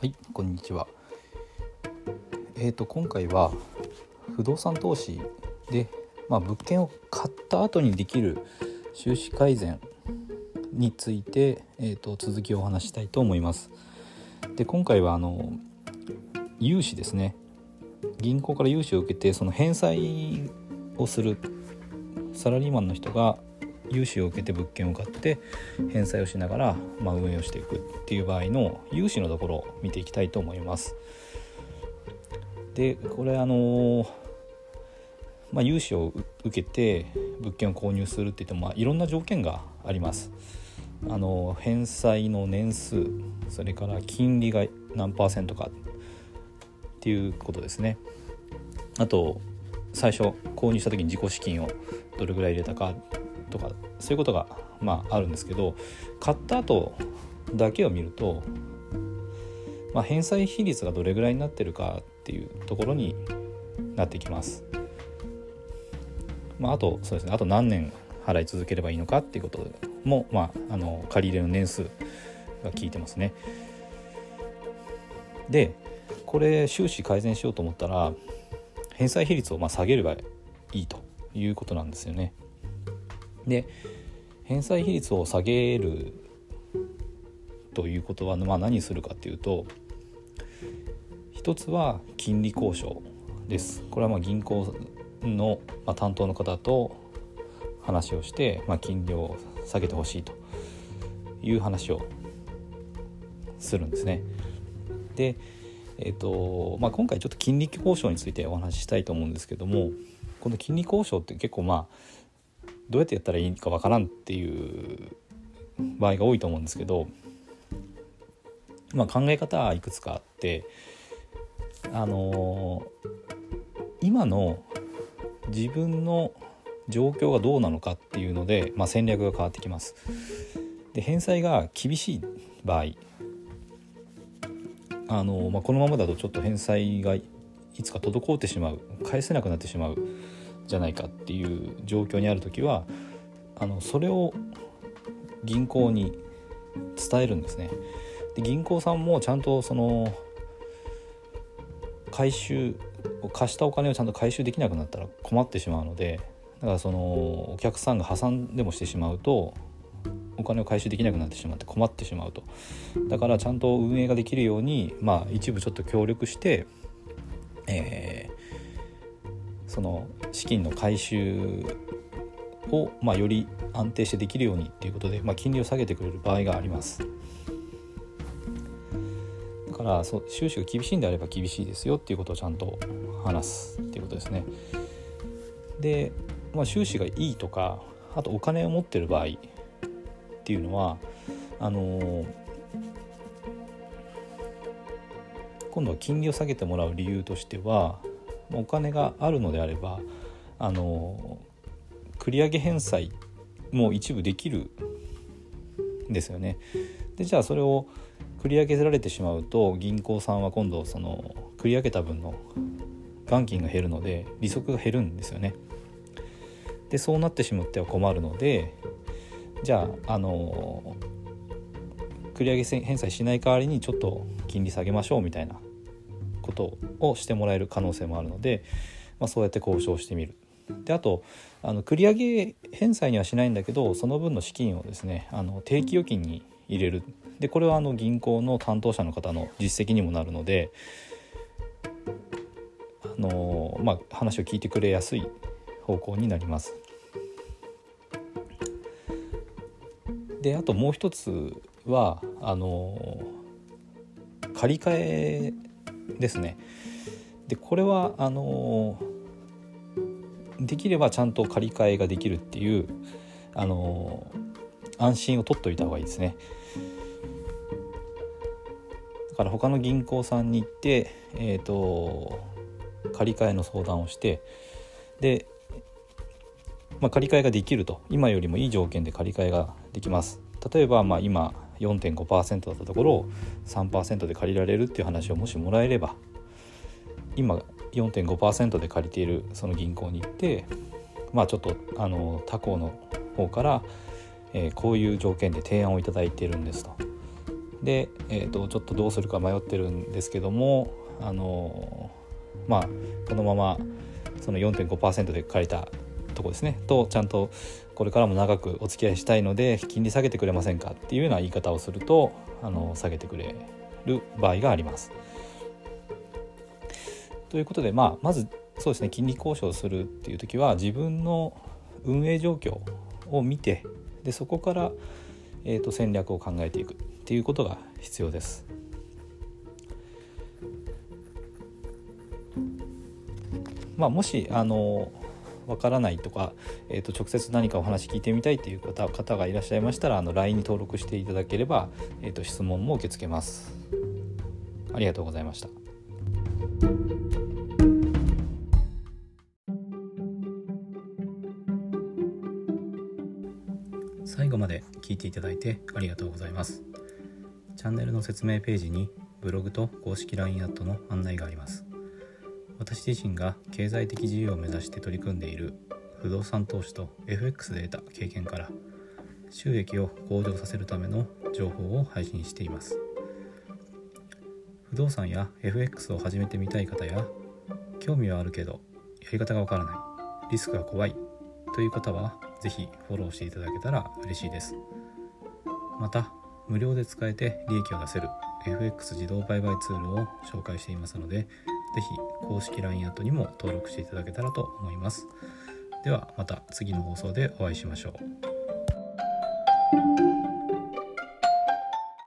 はい、こんにちは。えっ、と今回は不動産投資で、まあ、物件を買った後にできる収支改善について、えー、と続きをお話したいと思います。で今回はあの融資ですね銀行から融資を受けてその返済をするサラリーマンの人が融資を受けて物件を買って返済をしながら、まあ、運営をしていくっていう場合の融資のところを見ていきたいと思います。でこれあのまあ、融資を受けて物件を購入するって言っても、まあ、いろんな条件があります。あの返済の年数それから金利が何パーセントかっていうことですね。あと最初購入した時に自己資金をどれぐらい入れたかとかそういうことがまああるんですけど買った後だけを見ると、まあ、返済比率がどれぐらいになってるかっていうところになってきます。まあ、あとそうですねあと何年払い続ければいいのかっていうことも、まあ、あの借り入れの年数が効いてますね。でこれ収支改善しようと思ったら返済比率をまあ下げればいいということなんですよね。で返済比率を下げるということは、まあ、何するかっていうと一つは金利交渉です。これはま銀行の担当の方と話をして、ま、金利を下げてほしいという話をするんですね。で、えーとまあ、今回ちょっと金利交渉についてお話ししたいと思うんですけどもこの金利交渉って結構まあどうやってやったらいいかわからんっていう場合が多いと思うんですけど、まあ、考え方はいくつかあってあの、今の自分の状況がどうなのかっていうので、まあ、戦略が変わってきます。で返済が厳しい場合あの、まあ、このままだとちょっと返済がいつか滞ってしまう返せなくなってしまうじゃないかっていう状況にある時はあのそれを銀行に伝えるんですね。で銀行さんもちゃんとその回収貸したお金をちゃんと回収できなくなったら困ってしまうのでだからそのお客さんが破産でもしてしまうとお金を回収できなくなってしまって困ってしまうとだからちゃんと運営ができるようにまあ一部ちょっと協力して、えー、その資金の回収を、まあ、より安定してできるようにっていうことで、まあ、金利を下げてくれる場合があります。だからそう収支が厳しいんであれば厳しいですよっていうことをちゃんと話すっていうことですね。で、まあ、収支がいいとかあとお金を持ってる場合っていうのはあの今度は金利を下げてもらう理由としてはお金があるのであればあの繰り上げ返済も一部できるんですよね。でじゃあそれを繰り上げられてしまうと銀行さんは今度その繰り上げた分の元金が減るので利息が減るんですよね。でそうなってしまっては困るのでじゃああの繰り上げ返済しない代わりにちょっと金利下げましょうみたいなことをしてもらえる可能性もあるので、まあ、そうやって交渉してみる。であとあの繰り上げ返済にはしないんだけどその分の資金をですねあの定期預金に入れるでこれはあの銀行の担当者の方の実績にもなるのであの、まあ、話を聞いてくれやすい方向になります。であともう一つはあの借り換えですね。でこれはあのできればちゃんと借り換えができるっていうあの安心を取っておいた方がいいですね。だから他の銀行さんに行って、えーと、借り換えの相談をしてで、まあ、借り換えができると今よりもいい条件で借り換えができます。例えばまあ今4.5%だったところを3%で借りられるっていう話をもしもらえれば今4.5%で借りているその銀行に行ってまあちょっとあの他行の方から、えー、こういう条件で提案をいただいてるんですと。で、えーと、ちょっとどうするか迷ってるんですけどもあのまあこのままその4.5%で借りたとこですね。とちゃんとこれからも長くお付き合いしたいので金利下げてくれませんかっていうような言い方をするとあの下げてくれる場合があります。ということで、まあ、まずそうですね金利交渉するっていう時は自分の運営状況を見てでそこから、えーと、戦略を考えていくっていうことが必要です。まあ、もしあのわからないとか、えー、と直接何かお話聞いてみたいという方方がいらっしゃいましたらあの LINE に登録していただければ、えー、と質問も受け付けます。ありがとうございました。最後まで聞いていただいてありがとうございます。チャンネルの説明ページにブログと公式 LINE アットの案内があります。私自身が経済的自由を目指して取り組んでいる不動産投資と FX で得た経験から収益を向上させるための情報を配信しています。不動産や FX を始めてみたい方や興味はあるけどやり方がわからないリスクが怖いという方は是非フォローしていただけたら嬉しいです。また無料で使えて利益を出せる FX 自動売買ツールを紹介していますのでぜひ公式 LINE アットにも登録していただけたらと思います。ではまた次の放送でお会いしましょう。